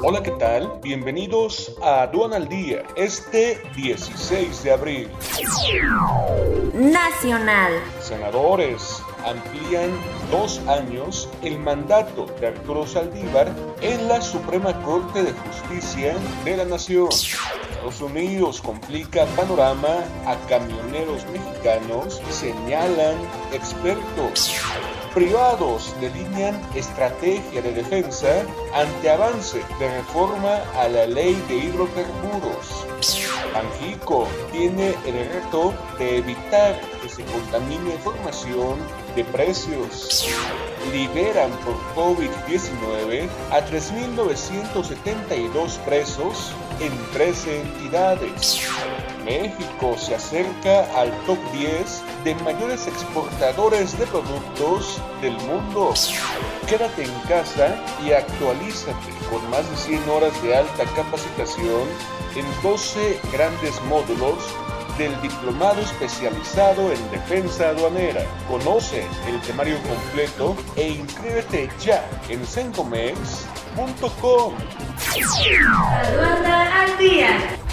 Hola, ¿qué tal? Bienvenidos a Aduana al Día, este 16 de abril. Nacional. Senadores amplían dos años el mandato de Arturo Saldívar en la Suprema Corte de Justicia de la Nación. Estados Unidos complica panorama a camioneros mexicanos, señalan expertos privados delinean estrategia de defensa ante avance de reforma a la ley de hidrocarburos. Banjico tiene el reto de evitar que se contamine información de precios. Liberan por COVID-19 a 3.972 presos en 13 entidades. México se acerca al top 10 de mayores exportadores de productos del mundo. Quédate en casa y actualízate con más de 100 horas de alta capacitación en 12 grandes módulos del Diplomado Especializado en Defensa Aduanera. Conoce el temario completo e inscríbete ya en sencomex.com. Aduana al día.